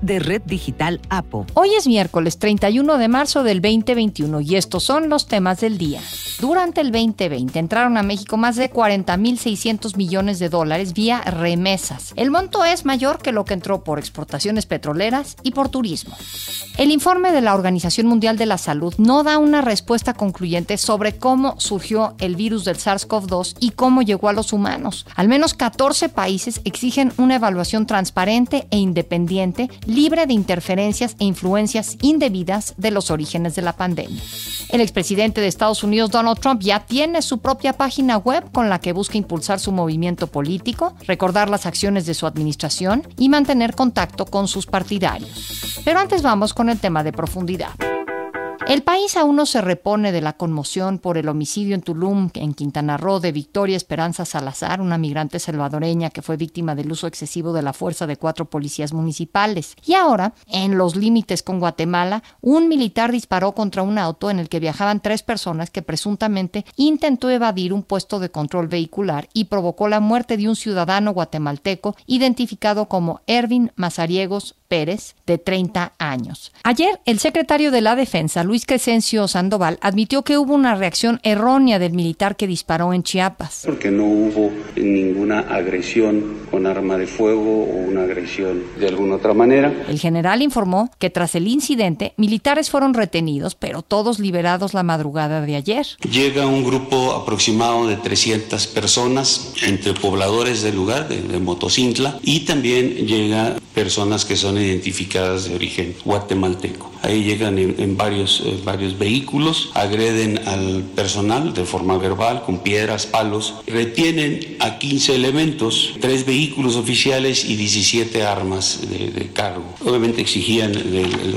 de Red Digital APO. Hoy es miércoles 31 de marzo del 2021 y estos son los temas del día. Durante el 2020 entraron a México más de 40.600 millones de dólares vía remesas. El monto es mayor que lo que entró por exportaciones petroleras y por turismo. El informe de la Organización Mundial de la Salud no da una respuesta concluyente sobre cómo surgió el virus del SARS-CoV-2 y cómo llegó a los humanos. Al menos 14 países exigen una evaluación transparente e independiente libre de interferencias e influencias indebidas de los orígenes de la pandemia. El expresidente de Estados Unidos, Donald Trump, ya tiene su propia página web con la que busca impulsar su movimiento político, recordar las acciones de su administración y mantener contacto con sus partidarios. Pero antes vamos con el tema de profundidad. El país aún no se repone de la conmoción por el homicidio en Tulum, en Quintana Roo, de Victoria Esperanza Salazar, una migrante salvadoreña que fue víctima del uso excesivo de la fuerza de cuatro policías municipales. Y ahora, en los límites con Guatemala, un militar disparó contra un auto en el que viajaban tres personas que presuntamente intentó evadir un puesto de control vehicular y provocó la muerte de un ciudadano guatemalteco identificado como Ervin Mazariegos Pérez, de 30 años. Ayer, el secretario de la Defensa, Luis Crescencio Sandoval, admitió que hubo una reacción errónea del militar que disparó en Chiapas. Porque no hubo ninguna agresión con arma de fuego o una agresión de alguna otra manera. El general informó que tras el incidente, militares fueron retenidos, pero todos liberados la madrugada de ayer. Llega un grupo aproximado de 300 personas, entre pobladores del lugar, de, de Motocintla, y también llega personas que son identificadas de origen guatemalteco. Ahí llegan en, varios, eh, varios vehículos, agreden al personal de forma verbal con piedras, palos, retienen a 15 elementos, tres vehículos oficiales y 17 armas de, cargo. Obviamente exigían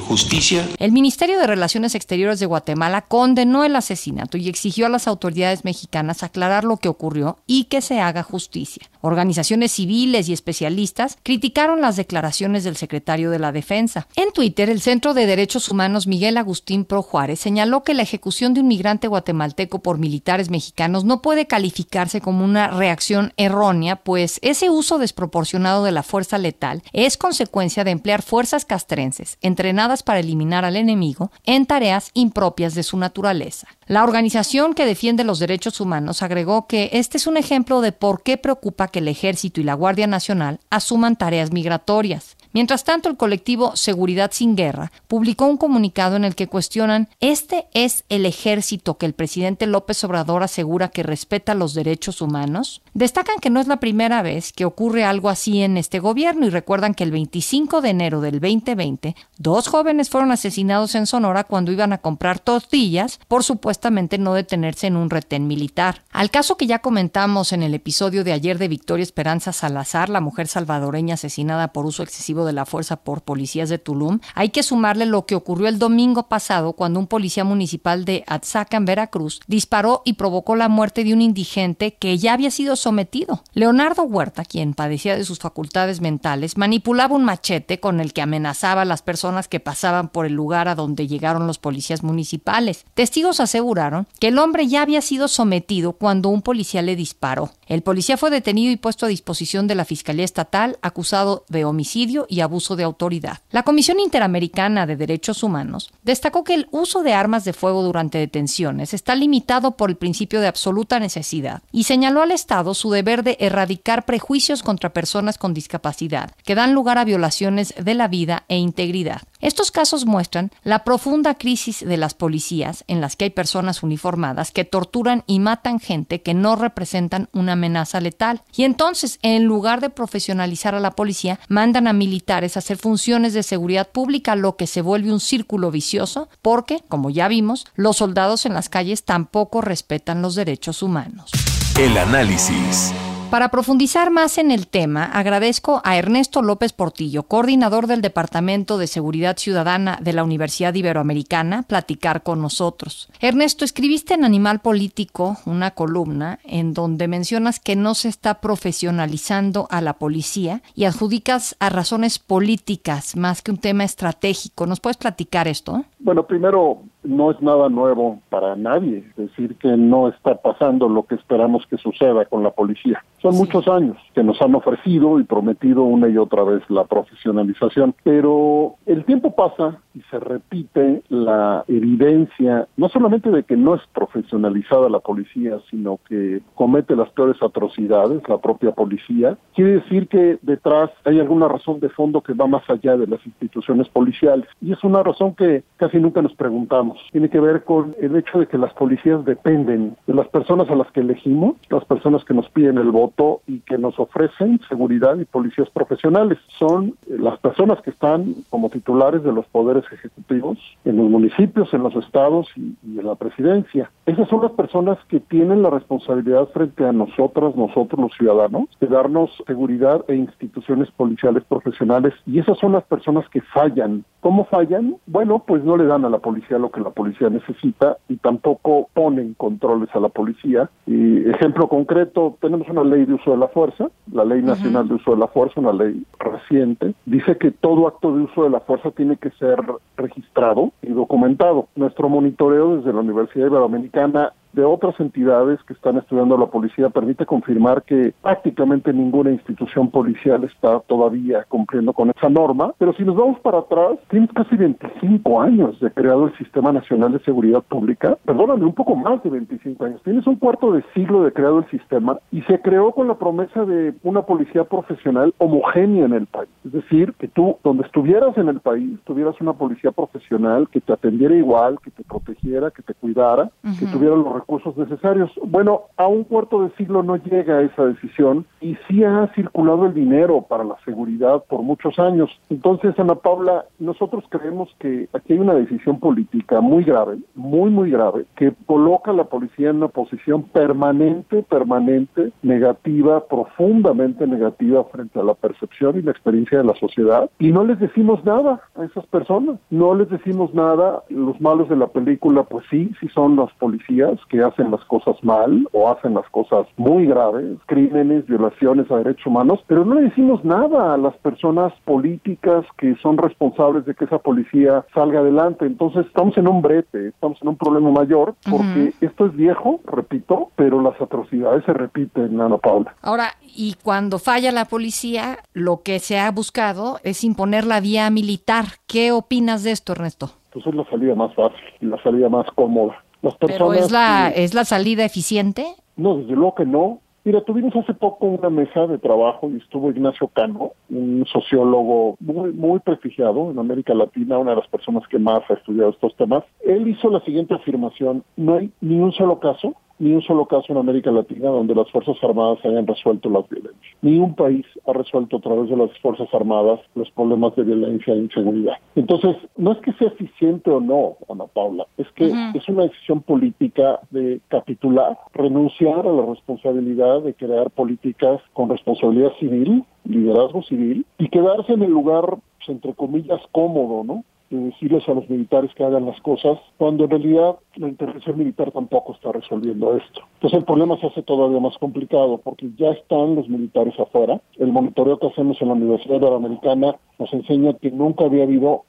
justicia. El Ministerio de Relaciones Exteriores de Guatemala condenó el asesinato y exigió a las autoridades mexicanas aclarar lo que ocurrió y que se haga justicia. Organizaciones civiles y especialistas criticaron las declaraciones del secretario de la Defensa. En Twitter, el Centro de Derechos Humanos Miguel Agustín Pro Juárez señaló que la ejecución de un migrante guatemalteco por militares mexicanos no puede calificarse como una reacción errónea, pues ese uso desproporcionado de la fuerza letal es consecuencia de emplear fuerzas castrenses entrenadas para eliminar al enemigo en tareas impropias de su naturaleza. La organización que defiende los derechos humanos agregó que este es un ejemplo de por qué preocupa que el Ejército y la Guardia Nacional asuman tareas migratorias. Mientras tanto, el colectivo Seguridad sin Guerra publicó un comunicado en el que cuestionan, ¿este es el ejército que el presidente López Obrador asegura que respeta los derechos humanos? Destacan que no es la primera vez que ocurre algo así en este gobierno y recuerdan que el 25 de enero del 2020, dos jóvenes fueron asesinados en Sonora cuando iban a comprar tortillas por supuestamente no detenerse en un retén militar. Al caso que ya comentamos en el episodio de ayer de Victoria Esperanza Salazar, la mujer salvadoreña asesinada por uso excesivo de la fuerza por policías de Tulum, hay que sumarle lo que ocurrió el domingo pasado cuando un policía municipal de Atzaca, en Veracruz, disparó y provocó la muerte de un indigente que ya había sido sometido. Leonardo Huerta, quien padecía de sus facultades mentales, manipulaba un machete con el que amenazaba a las personas que pasaban por el lugar a donde llegaron los policías municipales. Testigos aseguraron que el hombre ya había sido sometido cuando un policía le disparó. El policía fue detenido y puesto a disposición de la Fiscalía Estatal acusado de homicidio y abuso de autoridad. La Comisión Interamericana de Derechos Humanos destacó que el uso de armas de fuego durante detenciones está limitado por el principio de absoluta necesidad y señaló al Estado su deber de erradicar prejuicios contra personas con discapacidad que dan lugar a violaciones de la vida e integridad. Estos casos muestran la profunda crisis de las policías en las que hay personas uniformadas que torturan y matan gente que no representan una amenaza letal. Y entonces, en lugar de profesionalizar a la policía, mandan a militares hacer funciones de seguridad pública, lo que se vuelve un círculo vicioso, porque, como ya vimos, los soldados en las calles tampoco respetan los derechos humanos. El análisis. Para profundizar más en el tema, agradezco a Ernesto López Portillo, coordinador del Departamento de Seguridad Ciudadana de la Universidad Iberoamericana, platicar con nosotros. Ernesto, escribiste en Animal Político una columna en donde mencionas que no se está profesionalizando a la policía y adjudicas a razones políticas más que un tema estratégico. ¿Nos puedes platicar esto? Bueno, primero, no es nada nuevo para nadie decir que no está pasando lo que esperamos que suceda con la policía. Son muchos años que nos han ofrecido y prometido una y otra vez la profesionalización, pero el tiempo pasa y se repite la evidencia, no solamente de que no es profesionalizada la policía, sino que comete las peores atrocidades, la propia policía, quiere decir que detrás hay alguna razón de fondo que va más allá de las instituciones policiales. Y es una razón que casi nunca nos preguntamos. Tiene que ver con el hecho de que las policías dependen de las personas a las que elegimos, las personas que nos piden el voto, y que nos ofrecen seguridad y policías profesionales. Son las personas que están como titulares de los poderes ejecutivos en los municipios, en los estados y, en la presidencia. Esas son las personas que tienen la responsabilidad frente a nosotras, nosotros los ciudadanos, de darnos seguridad e instituciones policiales profesionales y esas son las personas que fallan. ¿Cómo fallan? Bueno, pues no le dan a la policía lo que la policía necesita y tampoco ponen controles a la policía. Y ejemplo concreto, tenemos una ley de uso de la fuerza, la Ley Nacional de Uso de la Fuerza, una ley reciente, dice que todo acto de uso de la fuerza tiene que ser registrado y documentado. Nuestro monitoreo desde la Universidad Iberoamericana de otras entidades que están estudiando la policía permite confirmar que prácticamente ninguna institución policial está todavía cumpliendo con esa norma, pero si nos vamos para atrás, tienes casi 25 años de creado el Sistema Nacional de Seguridad Pública, perdóname, un poco más de 25 años, tienes un cuarto de siglo de creado el sistema y se creó con la promesa de una policía profesional homogénea en el país, es decir, que tú donde estuvieras en el país, tuvieras una policía profesional que te atendiera igual, que te protegiera, que te cuidara, que tuviera los recursos necesarios. Bueno, a un cuarto de siglo no llega esa decisión y sí ha circulado el dinero para la seguridad por muchos años. Entonces, Ana Paula, nosotros creemos que aquí hay una decisión política muy grave, muy, muy grave, que coloca a la policía en una posición permanente, permanente, negativa, profundamente negativa frente a la percepción y la experiencia de la sociedad. Y no les decimos nada a esas personas, no les decimos nada. Los malos de la película, pues sí, sí son los policías que hacen las cosas mal o hacen las cosas muy graves, crímenes, violaciones a derechos humanos, pero no le decimos nada a las personas políticas que son responsables de que esa policía salga adelante. Entonces estamos en un brete, estamos en un problema mayor porque esto es viejo, repito, pero las atrocidades se repiten, Ana Paula. Ahora, y cuando falla la policía, lo que se ha buscado es imponer la vía militar. ¿Qué opinas de esto, Ernesto? Pues es la salida más fácil y la salida más cómoda. ¿Pero es la, es la salida eficiente? No, desde luego que no. Mira, tuvimos hace poco una mesa de trabajo y estuvo Ignacio Cano, un sociólogo muy, muy prestigiado en América Latina, una de las personas que más ha estudiado estos temas. Él hizo la siguiente afirmación, no hay ni un solo caso ni un solo caso en América Latina donde las Fuerzas Armadas hayan resuelto las violencias. Ni un país ha resuelto a través de las Fuerzas Armadas los problemas de violencia e inseguridad. Entonces, no es que sea eficiente o no, Ana Paula, es que es una decisión política de capitular, renunciar a la responsabilidad de crear políticas con responsabilidad civil, liderazgo civil, y quedarse en el lugar, pues, entre comillas, cómodo, ¿no? De decirles a los militares que hagan las cosas, cuando en realidad la intervención militar tampoco está resolviendo esto. Entonces el problema se hace todavía más complicado porque ya están los militares afuera. El monitoreo que hacemos en la Universidad Iberoamericana nos enseña que nunca había habido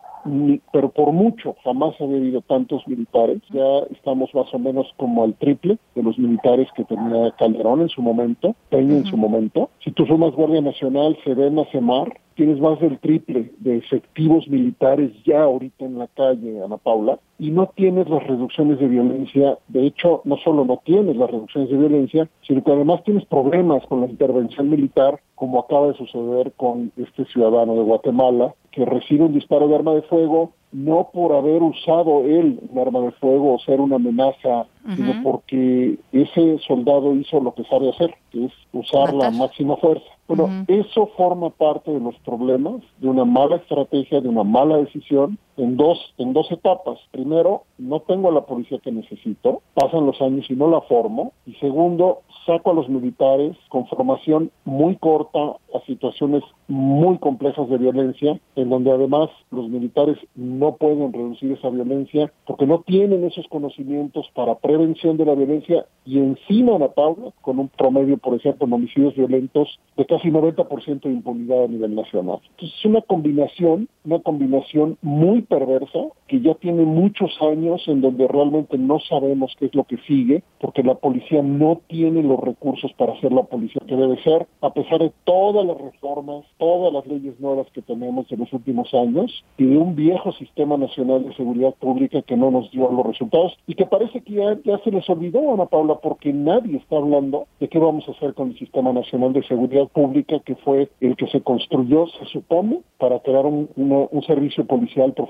pero por mucho, jamás había habido tantos militares. Ya estamos más o menos como al triple de los militares que tenía Calderón en su momento, Peña en su momento. Si tú sumas Guardia Nacional, Sedena, Semar, tienes más del triple de efectivos militares ya ahorita en la calle, Ana Paula, y no tienes las reducciones de violencia. De hecho, no solo no tienes las reducciones de violencia, sino que además tienes problemas con la intervención militar, como acaba de suceder con este ciudadano de Guatemala, que recibe un disparo de arma de fuego, no por haber usado él un arma de fuego o ser una amenaza, sino porque ese soldado hizo lo que sabe hacer, que es usar la máxima fuerza. Bueno, eso forma parte de los problemas, de una mala estrategia, de una mala decisión, en dos, en dos etapas. Primero, no tengo a la policía que necesito, pasan los años y no la formo. Y segundo, saco a los militares con formación muy corta a situaciones muy complejas de violencia, en donde además los militares no pueden reducir esa violencia porque no tienen esos conocimientos para prevención de la violencia y encima, Ana Paula, con un promedio, por ejemplo, en homicidios violentos de casi 90% de impunidad a nivel nacional. Entonces es una combinación, una combinación muy perversa que ya tiene muchos años en donde realmente no sabemos qué es lo que sigue, porque la policía no tiene los recursos para hacer la policía que debe ser, a pesar de todas las reformas, todas las leyes nuevas que tenemos en los últimos años y de un viejo sistema nacional de seguridad pública que no nos dio los resultados y que parece que ya, ya se les olvidó, Ana Paula, porque nadie está hablando de qué vamos a hacer con el sistema nacional de seguridad pública que fue el que se construyó, se supone, para crear un, un servicio policial profesional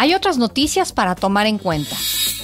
Hay otras noticias para tomar en cuenta.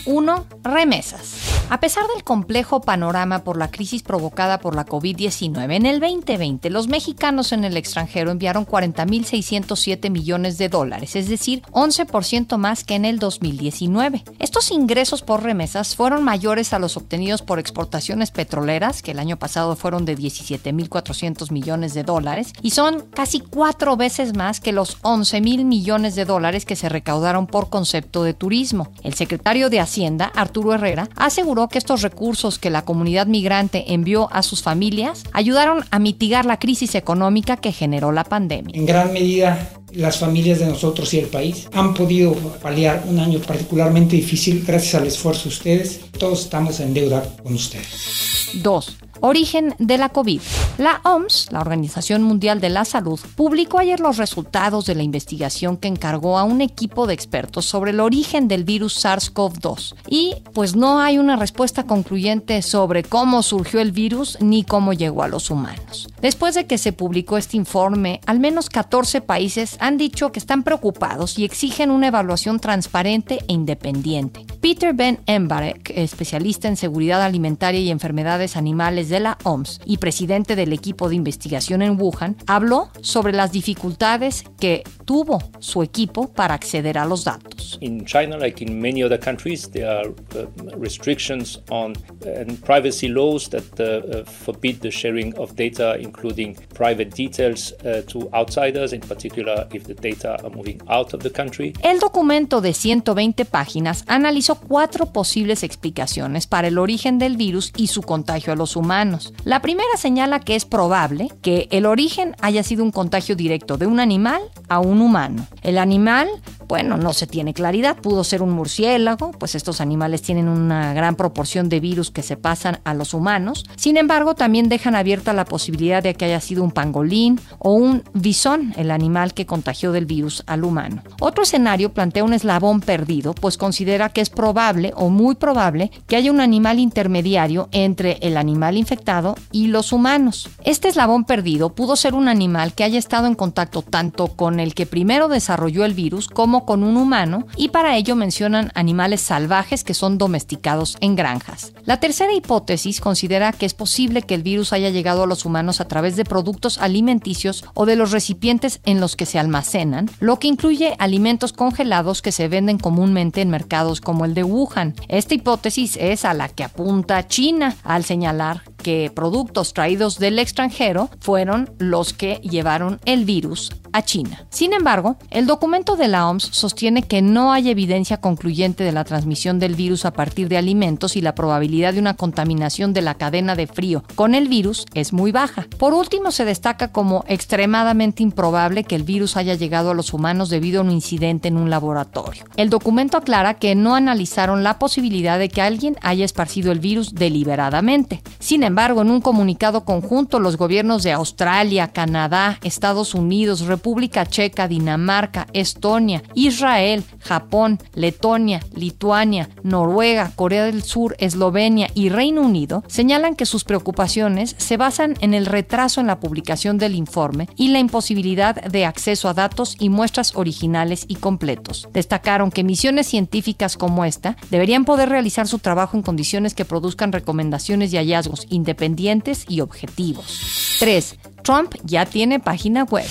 1. Remesas. A pesar del complejo panorama por la crisis provocada por la COVID-19, en el 2020 los mexicanos en el extranjero enviaron 40.607 millones de dólares, es decir, 11% más que en el 2019. Estos ingresos por remesas fueron mayores a los obtenidos por exportaciones petroleras, que el año pasado fueron de 17.400 millones de dólares, y son casi cuatro veces más que los 11.000 millones de dólares que se recaudaron por concepto de turismo. El secretario de Hacienda, Arturo Herrera, aseguró que estos recursos que la comunidad migrante envió a sus familias ayudaron a mitigar la crisis económica que generó la pandemia. En gran medida, las familias de nosotros y el país han podido paliar un año particularmente difícil gracias al esfuerzo de ustedes. Todos estamos en deuda con ustedes. 2. Origen de la COVID. La OMS, la Organización Mundial de la Salud, publicó ayer los resultados de la investigación que encargó a un equipo de expertos sobre el origen del virus SARS-CoV-2. Y pues no hay una respuesta concluyente sobre cómo surgió el virus ni cómo llegó a los humanos. Después de que se publicó este informe, al menos 14 países han dicho que están preocupados y exigen una evaluación transparente e independiente. Peter Ben Embarek, especialista en seguridad alimentaria y enfermedades animales la OMS y presidente del equipo de investigación en Wuhan, habló sobre las dificultades que tuvo su equipo para acceder a los datos. In China, like in many other countries, there are uh, restrictions on uh, privacy laws that uh, forbid the sharing of data, including private details, to outsiders, in particular if the data are moving out of the country. El documento de 120 páginas analizó cuatro posibles explicaciones para el origen del virus y su contagio a los humanos. La primera señala que es probable que el origen haya sido un contagio directo de un animal a un humano. El animal, bueno, no se tiene claridad, pudo ser un murciélago, pues estos animales tienen una gran proporción de virus que se pasan a los humanos. Sin embargo, también dejan abierta la posibilidad de que haya sido un pangolín o un bisón, el animal que contagió del virus al humano. Otro escenario plantea un eslabón perdido, pues considera que es probable o muy probable que haya un animal intermediario entre el animal infectado y los humanos. Este eslabón perdido pudo ser un animal que haya estado en contacto tanto con el que primero desarrolló el virus como con un humano y para ello mencionan animales salvajes que son domesticados en granjas. La tercera hipótesis considera que es posible que el virus haya llegado a los humanos a través de productos alimenticios o de los recipientes en los que se almacenan, lo que incluye alimentos congelados que se venden comúnmente en mercados como el de Wuhan. Esta hipótesis es a la que apunta China al señalar que productos traídos del extranjero fueron los que llevaron el virus a China. Sin embargo, el documento de la OMS sostiene que no hay evidencia concluyente de la transmisión del virus a partir de alimentos y la probabilidad de una contaminación de la cadena de frío con el virus es muy baja. Por último, se destaca como extremadamente improbable que el virus haya llegado a los humanos debido a un incidente en un laboratorio. El documento aclara que no analizaron la posibilidad de que alguien haya esparcido el virus deliberadamente. Sin embargo, en un comunicado conjunto, los gobiernos de Australia, Canadá, Estados Unidos, República Checa, Dinamarca, Estonia, Israel, Japón, Letonia, Lituania, Noruega, Corea del Sur, Eslovenia y Reino Unido señalan que sus preocupaciones se basan en el retraso en la publicación del informe y la imposibilidad de acceso a datos y muestras originales y completos. Destacaron que misiones científicas como esta deberían poder realizar su trabajo en condiciones que produzcan recomendaciones y hallazgos independientes y objetivos. 3. Trump ya tiene página web.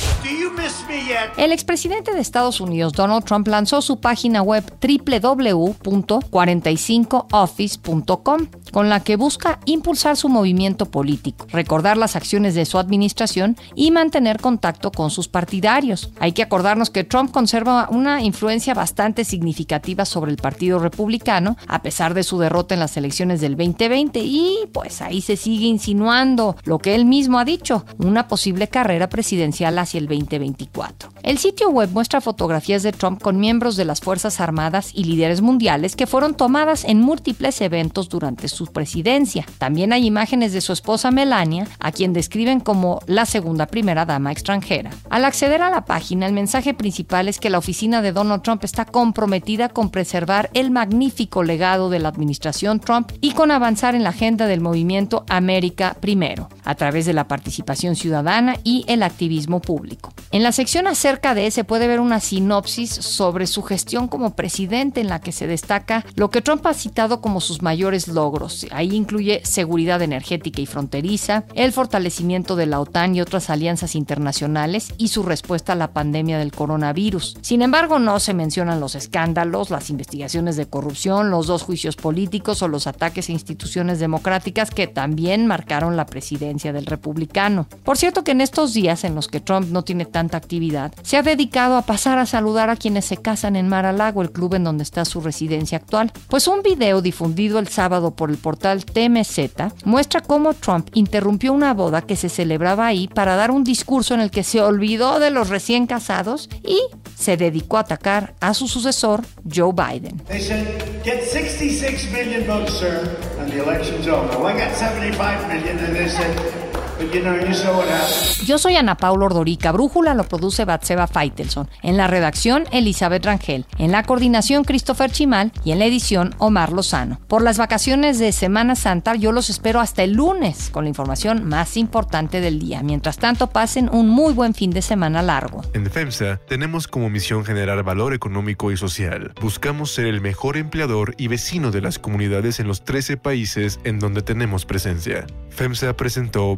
El expresidente de Estados Unidos, Donald Trump, lanzó su página web www.45office.com, con la que busca impulsar su movimiento político, recordar las acciones de su administración y mantener contacto con sus partidarios. Hay que acordarnos que Trump conserva una influencia bastante significativa sobre el Partido Republicano, a pesar de su derrota en las elecciones del 2020, y pues ahí se sigue insinuando lo que él mismo ha dicho, una posible carrera presidencial hacia el 2024. El sitio web muestra fotografías de Trump con miembros de las Fuerzas Armadas y líderes mundiales que fueron tomadas en múltiples eventos durante su presidencia. También hay imágenes de su esposa Melania, a quien describen como la segunda primera dama extranjera. Al acceder a la página, el mensaje principal es que la oficina de Donald Trump está comprometida con preservar el magnífico legado de la administración Trump y con avanzar en la agenda del movimiento América Primero, a través de la participación ciudadana y el activismo público. En la sección acerca de se puede ver una sinopsis sobre su gestión como presidente en la que se destaca lo que Trump ha citado como sus mayores logros. Ahí incluye seguridad energética y fronteriza, el fortalecimiento de la OTAN y otras alianzas internacionales y su respuesta a la pandemia del coronavirus. Sin embargo, no se mencionan los escándalos, las investigaciones de corrupción, los dos juicios políticos o los ataques a instituciones democráticas que también marcaron la presidencia del republicano. Por cierto que en estos días en los que Trump no tiene tanta actividad, se ha dedicado a pasar a saludar a quienes se casan en Mar Lago, el club en donde está su residencia actual. Pues un video difundido el sábado por el portal TMZ muestra cómo Trump interrumpió una boda que se celebraba ahí para dar un discurso en el que se olvidó de los recién casados y se dedicó a atacar a su sucesor, Joe Biden. They get 66 million votes, sir, and the election's over. Well, I got 75 million, and they said, Yo soy Ana Paula Ordorica. Brújula lo produce Batseba Feitelson. En la redacción, Elizabeth Rangel. En la coordinación, Christopher Chimal. Y en la edición, Omar Lozano. Por las vacaciones de Semana Santa, yo los espero hasta el lunes con la información más importante del día. Mientras tanto, pasen un muy buen fin de semana largo. En FEMSA tenemos como misión generar valor económico y social. Buscamos ser el mejor empleador y vecino de las comunidades en los 13 países en donde tenemos presencia. FEMSA presentó